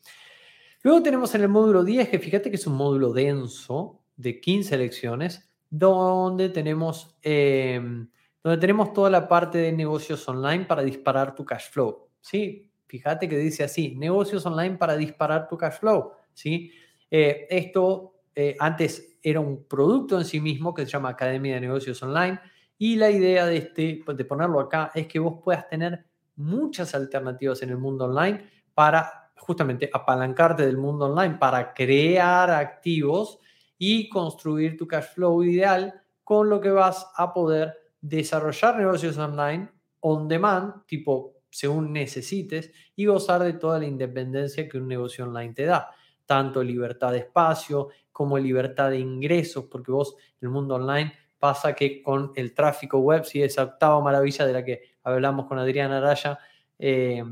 Luego tenemos en el módulo 10, que fíjate que es un módulo denso de 15 lecciones, donde tenemos, em, donde tenemos toda la parte de negocios online para disparar tu cash flow. ¿sí? Fíjate que dice así, negocios online para disparar tu cash flow. ¿sí? Eh, esto eh, antes era un producto en sí mismo que se llama Academia de Negocios Online y la idea de, este, de ponerlo acá es que vos puedas tener muchas alternativas en el mundo online para justamente apalancarte del mundo online, para crear activos y construir tu cash flow ideal con lo que vas a poder desarrollar negocios online on demand, tipo según necesites, y gozar de toda la independencia que un negocio online te da, tanto libertad de espacio como libertad de ingresos, porque vos en el mundo online pasa que con el tráfico web, si esa octava maravilla de la que hablamos con Adriana Araya, eh,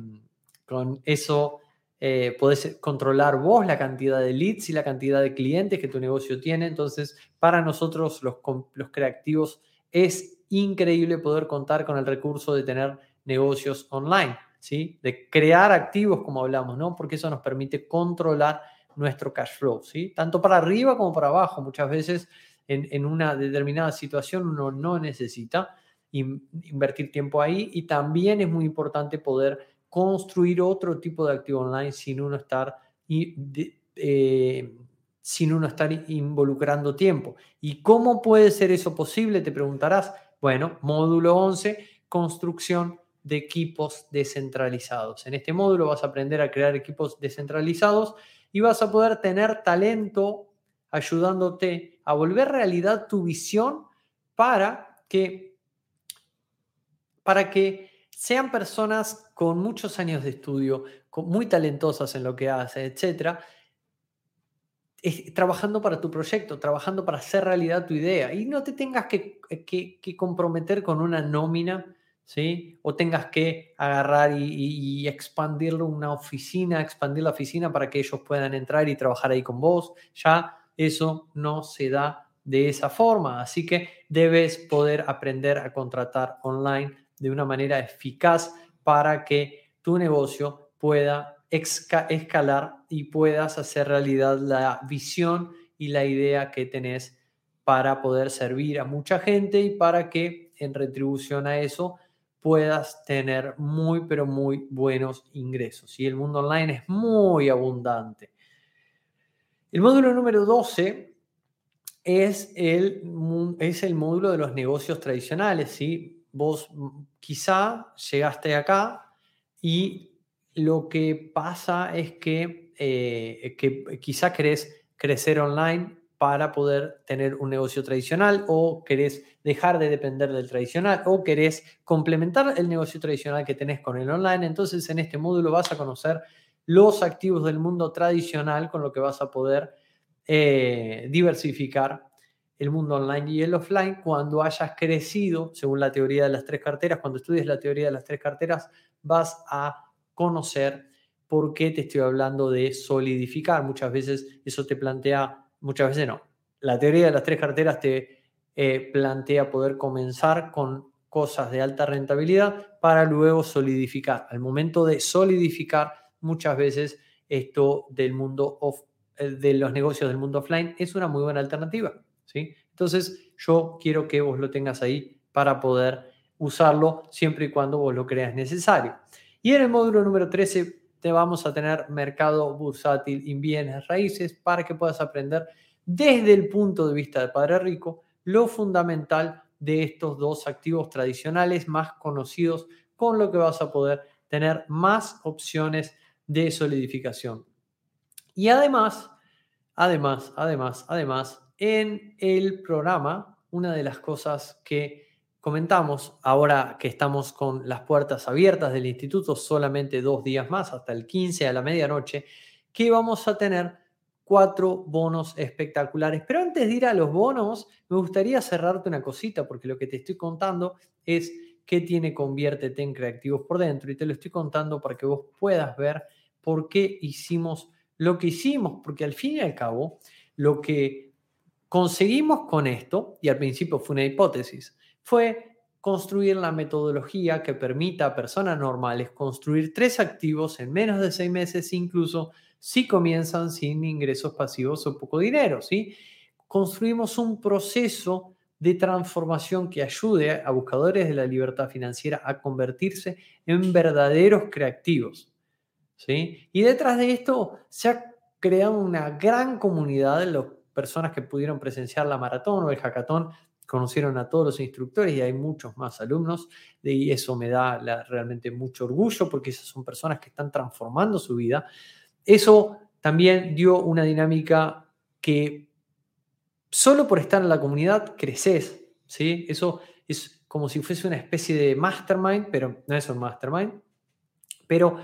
con eso eh, podés controlar vos la cantidad de leads y la cantidad de clientes que tu negocio tiene. Entonces, para nosotros los creativos es increíble poder contar con el recurso de tener negocios online, ¿sí? De crear activos, como hablamos, ¿no? Porque eso nos permite controlar nuestro cash flow, ¿sí? Tanto para arriba como para abajo. Muchas veces en, una determinada situación uno no necesita invertir tiempo ahí y también es muy importante poder construir otro tipo de activo online sin uno estar, eh, sin uno estar involucrando tiempo. ¿Y cómo puede ser eso posible? Te preguntarás. Bueno, módulo 11, construcción de equipos descentralizados. En este módulo vas a aprender a crear equipos descentralizados y vas a poder tener talento ayudándote a volver realidad tu visión para que, para que sean personas con muchos años de estudio, muy talentosas en lo que hacen, etcétera, trabajando para tu proyecto, trabajando para hacer realidad tu idea y no te tengas que, comprometer con una nómina, ¿sí? O tengas que agarrar y, y, expandirlo una oficina, expandir la oficina para que ellos puedan entrar y trabajar ahí con vos. Ya eso no se da de esa forma, así que debes poder aprender a contratar online de una manera eficaz para que tu negocio pueda escalar y puedas hacer realidad la visión y la idea que tenés para poder servir a mucha gente y para que en retribución a eso puedas tener muy, pero muy buenos ingresos. Y el mundo online es muy abundante. El módulo número 12 es el, es el módulo de los negocios tradicionales. ¿sí? Vos quizá llegaste acá y lo que pasa es que, eh, que quizá querés crecer online para poder tener un negocio tradicional o querés dejar de depender del tradicional o querés complementar el negocio tradicional que tenés con el online. Entonces en este módulo vas a conocer los activos del mundo tradicional con lo que vas a poder eh, diversificar el mundo online y el offline cuando hayas crecido, según la teoría de las tres carteras, cuando estudies la teoría de las tres carteras, vas a conocer por qué te estoy hablando de solidificar. Muchas veces eso te plantea, muchas veces no. La teoría de las tres carteras te eh, plantea poder comenzar con cosas de alta rentabilidad para luego solidificar. Al momento de solidificar, muchas veces esto del mundo eh, de los negocios del mundo offline es una muy buena alternativa. ¿sí? Entonces, yo quiero que vos lo tengas ahí para poder usarlo siempre y cuando vos lo creas necesario. Y en el módulo número 13 te vamos a tener mercado bursátil y bienes raíces para que puedas aprender desde el punto de vista del Padre Rico lo fundamental de estos dos activos tradicionales más conocidos, con lo que vas a poder tener más opciones de solidificación. Y además, además, además, además, en el programa, una de las cosas que comentamos, ahora que estamos con las puertas abiertas del instituto, solamente dos días más, hasta el 15 a la medianoche, que vamos a tener cuatro bonos espectaculares. Pero antes de ir a los bonos, me gustaría cerrarte una cosita, porque lo que te estoy contando es qué tiene Conviértete en Creativos por dentro. Y te lo estoy contando para que vos puedas ver por qué hicimos lo que hicimos, porque al fin y al cabo, lo que conseguimos con esto, y al principio fue una hipótesis, fue construir la metodología que permita a personas normales construir tres activos en menos de seis meses, incluso si comienzan sin ingresos pasivos o poco dinero. ¿sí? Construimos un proceso de transformación que ayude a buscadores de la libertad financiera a convertirse en verdaderos creativos. ¿sí? Y detrás de esto se ha creado una gran comunidad de las personas que pudieron presenciar la maratón o el hackathon conocieron a todos los instructores y hay muchos más alumnos y eso me da realmente mucho orgullo porque esas son personas que están transformando su vida. Eso también dio una dinámica que solo por estar en la comunidad creces, ¿sí? Eso es como si fuese una especie de mastermind, pero no es un mastermind, pero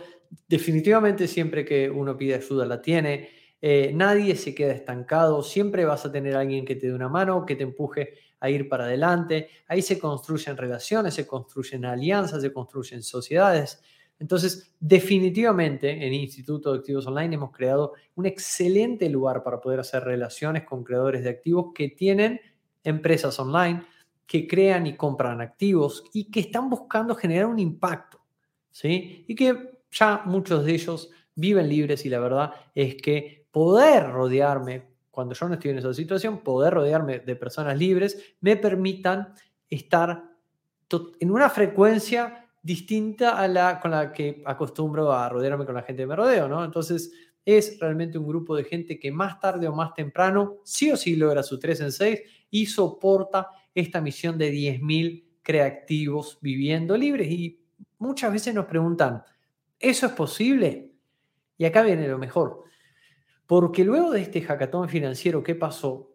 definitivamente siempre que uno pide ayuda la tiene. Eh, nadie se queda estancado, siempre vas a tener alguien que te dé una mano, que te empuje a ir para adelante. Ahí se construyen relaciones, se construyen alianzas, se construyen sociedades. Entonces, definitivamente en Instituto de Activos Online hemos creado un excelente lugar para poder hacer relaciones con creadores de activos que tienen empresas online, que crean y compran activos y que están buscando generar un impacto. ¿sí? Y que ya muchos de ellos viven libres y la verdad es que poder rodearme cuando yo no estoy en esa situación, poder rodearme de personas libres me permitan estar en una frecuencia distinta a la con la que acostumbro a rodearme con la gente que me rodeo, ¿no? Entonces, es realmente un grupo de gente que más tarde o más temprano, sí o sí logra su 3 en 6 y soporta esta misión de 10.000 creativos viviendo libres. Y muchas veces nos preguntan, ¿eso es posible? Y acá viene lo mejor. Porque luego de este hackathon financiero, ¿qué pasó?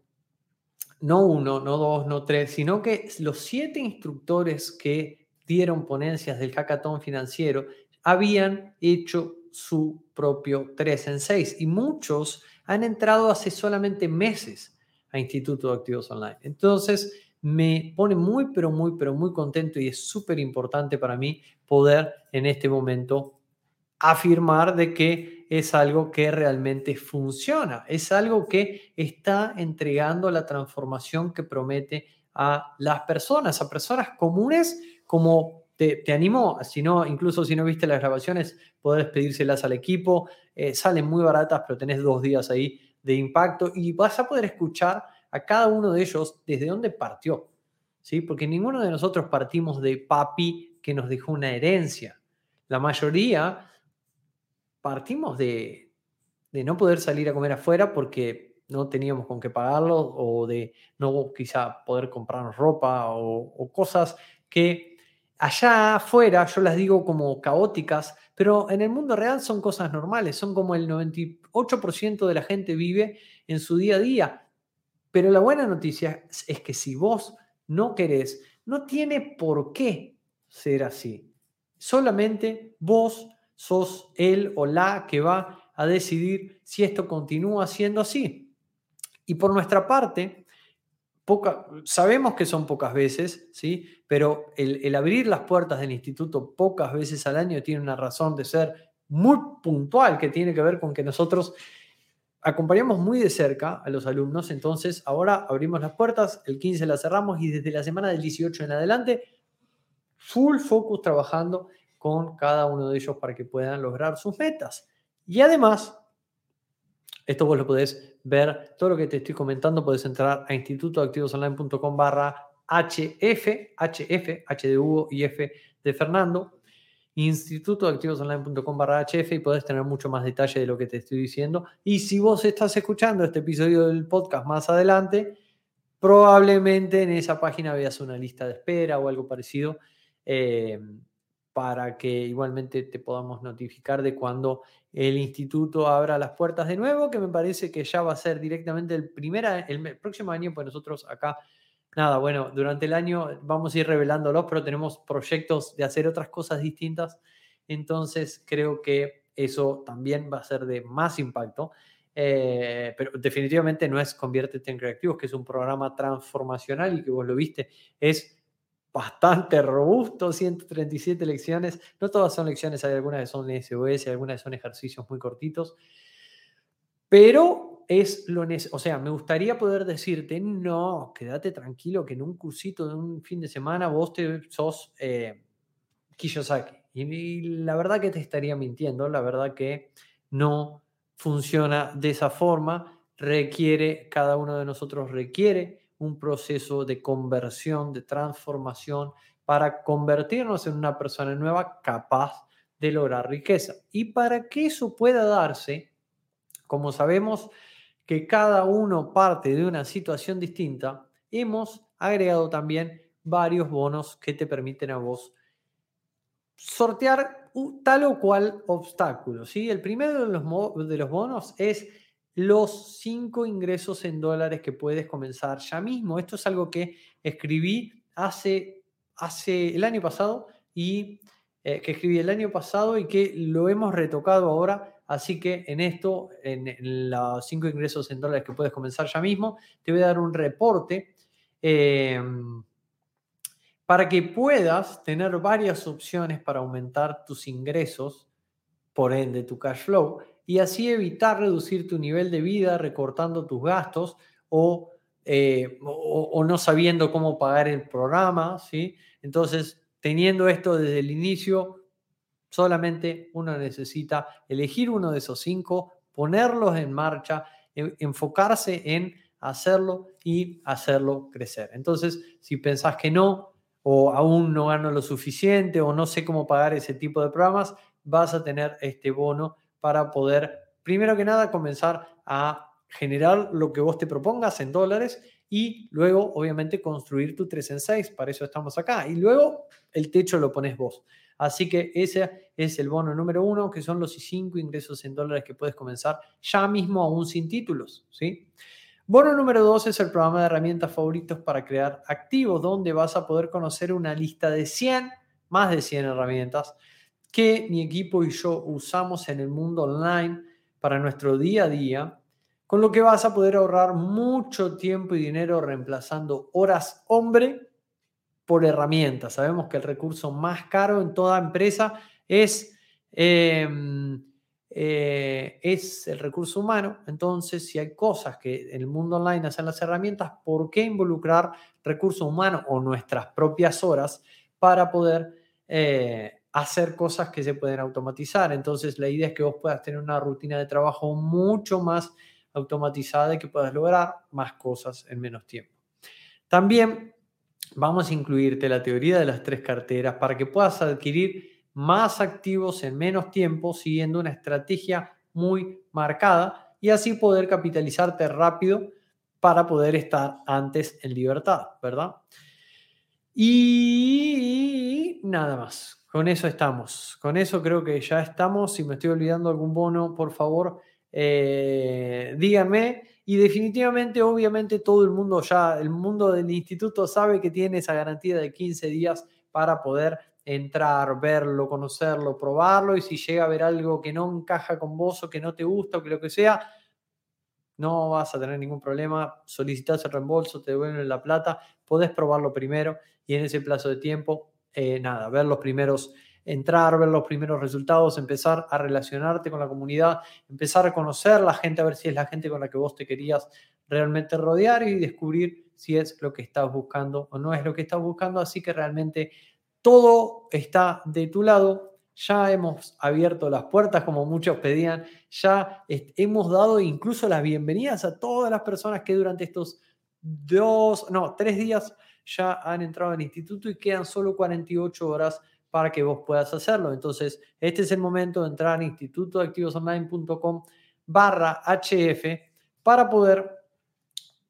No uno, no dos, no tres, sino que los siete instructores que dieron ponencias del hackathon financiero habían hecho su propio 3 en 6 y muchos han entrado hace solamente meses a Instituto de Activos Online. Entonces, me pone muy, pero muy, pero muy contento y es súper importante para mí poder en este momento afirmar de que es algo que realmente funciona, es algo que está entregando la transformación que promete a las personas, a personas comunes como te, animo, si no, incluso si no viste las grabaciones, podés pedírselas al equipo, eh, salen muy baratas, pero tenés dos días ahí de impacto y vas a poder escuchar a cada uno de ellos desde dónde partió, ¿sí? Porque ninguno de nosotros partimos de papi que nos dejó una herencia. La mayoría partimos de, no poder salir a comer afuera porque no teníamos con qué pagarlo o de no quizá poder comprarnos ropa o, cosas que allá afuera yo las digo como caóticas, pero en el mundo real son cosas normales, son como el 98% de la gente vive en su día a día. Pero la buena noticia es que si vos no querés, no tiene por qué ser así. Solamente vos sos él o la que va a decidir si esto continúa siendo así. Y por nuestra parte, poca, sabemos que son pocas veces, ¿sí? pero el, el abrir las puertas del instituto pocas veces al año tiene una razón de ser muy puntual que tiene que ver con que nosotros acompañamos muy de cerca a los alumnos, entonces ahora abrimos las puertas, el 15 las cerramos y desde la semana del 18 en adelante, full focus trabajando con cada uno de ellos para que puedan lograr sus metas. Y además, esto vos lo podés ver, todo lo que te estoy comentando, podés entrar a institutoactivosonline.com barra HF, HF, H de Hugo y F de Fernando, institutoactivosonline.com barra HF y podés tener mucho más detalle de lo que te estoy diciendo. Y si vos estás escuchando este episodio del podcast más adelante, probablemente en esa página veas una lista de espera o algo parecido. Eh, para que igualmente te podamos notificar de cuando el instituto abra las puertas de nuevo, que me parece que ya va a ser directamente el, primer, el próximo año, pues nosotros acá, nada, bueno, durante el año vamos a ir revelándolos, pero tenemos proyectos de hacer otras cosas distintas, entonces creo que eso también va a ser de más impacto. Eh, pero definitivamente no es Conviértete en Creativos, que es un programa transformacional y que vos lo viste, es bastante robusto, 137 lecciones. No todas son lecciones, hay algunas que son SOS, algunas son ejercicios muy cortitos. Pero es lo necesario. O sea, me gustaría poder decirte, no, quédate tranquilo que en un cursito de un fin de semana vos te sos eh, Kiyosaki. y la verdad que te estaría mintiendo, la verdad que no funciona de esa forma. Requiere, cada uno de nosotros requiere un proceso de conversión, de transformación, para convertirnos en una persona nueva capaz de lograr riqueza. Y para que eso pueda darse, como sabemos que cada uno parte de una situación distinta, hemos agregado también varios bonos que te permiten a vos sortear tal o cual obstáculo. ¿sí? El primero de los, de los bonos es los cinco ingresos en dólares que puedes comenzar ya mismo. Esto es algo que escribí hace, hace el año pasado y eh, que escribí el año pasado y que lo hemos retocado ahora. Así que en esto, en, los cinco ingresos en dólares que puedes comenzar ya mismo, te voy a dar un reporte em, para que puedas tener varias opciones para aumentar tus ingresos, por ende tu cash flow y así evitar reducir tu nivel de vida recortando tus gastos eh, o, o, no sabiendo cómo pagar el programa, ¿sí? Entonces, teniendo esto desde el inicio, solamente uno necesita elegir uno de esos cinco, ponerlos en marcha, enfocarse en hacerlo y hacerlo crecer. Entonces, si pensás que no, o aún no gano lo suficiente, o no sé cómo pagar ese tipo de programas, vas a tener este bono para poder, primero que nada, comenzar a generar lo que vos te propongas en dólares y luego, obviamente, construir tu 3 en 6. Para eso estamos acá. Y luego el techo lo pones vos. Así que ese es el bono número uno, que son los cinco ingresos en dólares que puedes comenzar ya mismo aún sin títulos, ¿sí? Bono número dos es el programa de herramientas favoritos para crear activos, donde vas a poder conocer una lista de 100, más de 100 herramientas que mi equipo y yo usamos en el mundo online para nuestro día a día, con lo que vas a poder ahorrar mucho tiempo y dinero reemplazando horas hombre por herramientas. Sabemos que el recurso más caro en toda empresa es... Em, eh, es el recurso humano. Entonces, si hay cosas que en el mundo online hacen las herramientas, ¿por qué involucrar recursos humanos o nuestras propias horas para poder eh, hacer cosas que se pueden automatizar? Entonces, la idea es que vos puedas tener una rutina de trabajo mucho más automatizada y que puedas lograr más cosas en menos tiempo. También vamos a incluirte la teoría de las tres carteras para que puedas adquirir más activos en menos tiempo, siguiendo una estrategia muy marcada y así poder capitalizarte rápido para poder estar antes en libertad, ¿verdad? Y nada más, con eso estamos. Con eso creo que ya estamos. Si me estoy olvidando algún bono, por favor, eh, díganme. Y definitivamente, obviamente, todo el mundo ya, el mundo del instituto sabe que tiene esa garantía de 15 días para poder entrar, verlo, conocerlo, probarlo y si llega a ver algo que no encaja con vos o que no te gusta o que lo que sea, no vas a tener ningún problema, solicitas el reembolso, te devuelven la plata, podés probarlo primero y en ese plazo de tiempo, eh, nada, ver los primeros, entrar, ver los primeros resultados, empezar a relacionarte con la comunidad, empezar a conocer la gente, a ver si es la gente con la que vos te querías realmente rodear y descubrir si es lo que estás buscando o no es lo que estás buscando, así que realmente todo está de tu lado. Ya hemos abierto las puertas como muchos pedían. Ya hemos dado incluso las bienvenidas a todas las personas que durante estos dos, no, tres días ya han entrado al instituto y quedan solo 48 horas para que vos puedas hacerlo. Entonces, este es el momento de entrar a institutoactivosonline.com barra HF para poder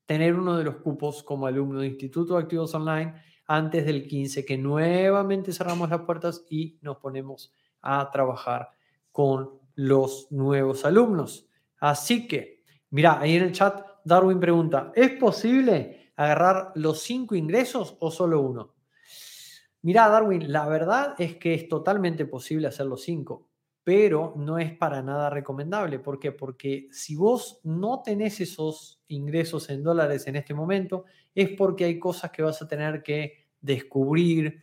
tener uno de los cupos como alumno de Instituto Activos Online antes del 15, que nuevamente cerramos las puertas y nos ponemos a trabajar con los nuevos alumnos. Así que, mira, ahí en el chat Darwin pregunta, ¿es posible agarrar los cinco ingresos o solo uno? Mira, Darwin, la verdad es que es totalmente posible hacer los cinco, pero no es para nada recomendable. ¿Por qué? Porque si vos no tenés esos ingresos en dólares en este momento, es porque hay cosas que vas a tener que descubrir,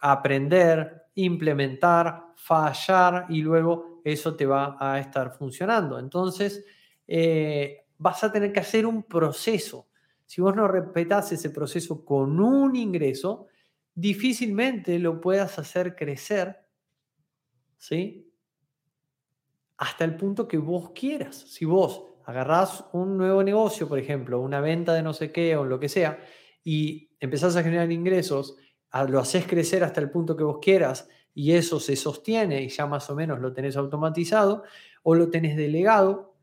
aprender, implementar, fallar y luego eso te va a estar funcionando. Entonces, eh, vas a tener que hacer un proceso. Si vos no respetas ese proceso con un ingreso, difícilmente lo puedas hacer crecer, ¿sí? Hasta el punto que vos quieras. Si vos agarrás un nuevo negocio, por ejemplo, una venta de no sé qué o lo que sea, y empezás a generar ingresos, lo haces crecer hasta el punto que vos quieras y eso se sostiene y ya más o menos lo tenés automatizado o lo tenés delegado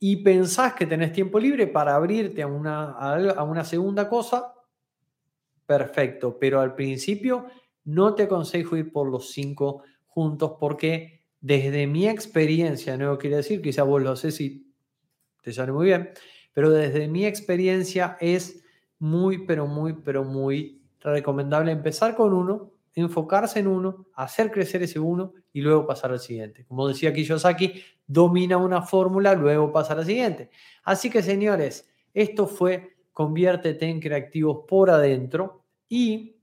y pensás que tenés tiempo libre para abrirte a una, a una segunda cosa, perfecto, pero al principio no te aconsejo ir por los cinco juntos porque desde mi experiencia, no quiere decir, quizá vos lo haces y te sale muy bien, pero desde mi experiencia es muy, pero muy, pero muy recomendable empezar con uno, enfocarse en uno, hacer crecer ese uno y luego pasar al siguiente. Como decía Kiyosaki, domina una fórmula, luego pasa a la siguiente. Así que señores, esto fue Conviértete en creativos por adentro y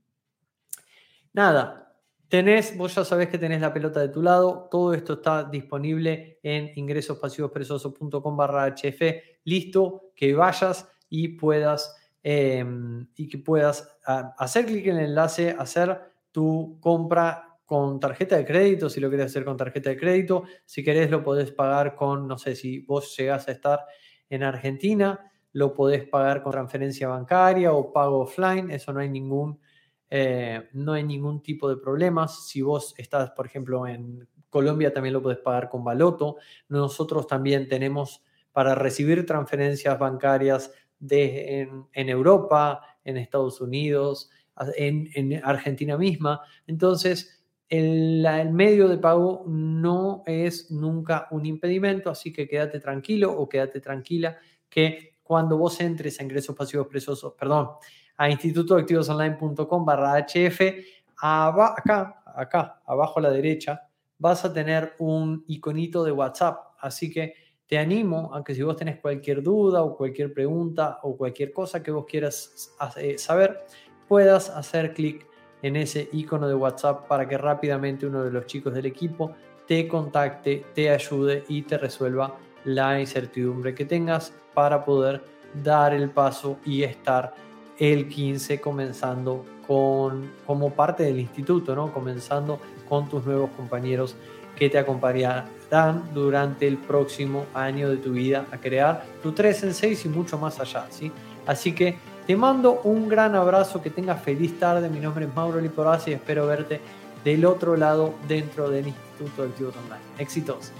nada, tenés, vos ya sabés que tenés la pelota de tu lado, todo esto está disponible en ingresospasivospresosos.com barra hf, listo, que vayas y puedas Em, y que puedas ah, hacer clic en el enlace, hacer tu compra con tarjeta de crédito, si lo quieres hacer con tarjeta de crédito, si querés lo podés pagar con, no sé, si vos llegás a estar en Argentina, lo podés pagar con transferencia bancaria o pago offline, eso no hay ningún, eh, no hay ningún tipo de problemas. Si vos estás, por ejemplo, en Colombia, también lo podés pagar con Baloto. Nosotros también tenemos para recibir transferencias bancarias en, Europa, en Estados Unidos, en, Argentina misma. Entonces, el, el, medio de pago no es nunca un impedimento, así que quédate tranquilo o quédate tranquila que cuando vos entres a ingresos pasivos preciosos, perdón, a institutoactivosonline.com barra HF, acá, acá, abajo a la derecha, vas a tener un iconito de WhatsApp, así que te animo a que si vos tenés cualquier duda o cualquier pregunta o cualquier cosa que vos quieras eh, saber, puedas hacer clic en ese icono de WhatsApp para que rápidamente uno de los chicos del equipo te contacte, te ayude y te resuelva la incertidumbre que tengas para poder dar el paso y estar el 15 comenzando con, como parte del instituto, ¿no? comenzando con tus nuevos compañeros que te acompañarán durante el próximo año de tu vida a crear tu 3 en 6 y mucho más allá. ¿sí? Así que te mando un gran abrazo, que tengas feliz tarde. Mi nombre es Mauro Liporazzi y espero verte del otro lado dentro del Instituto de Activos Online. Éxitos.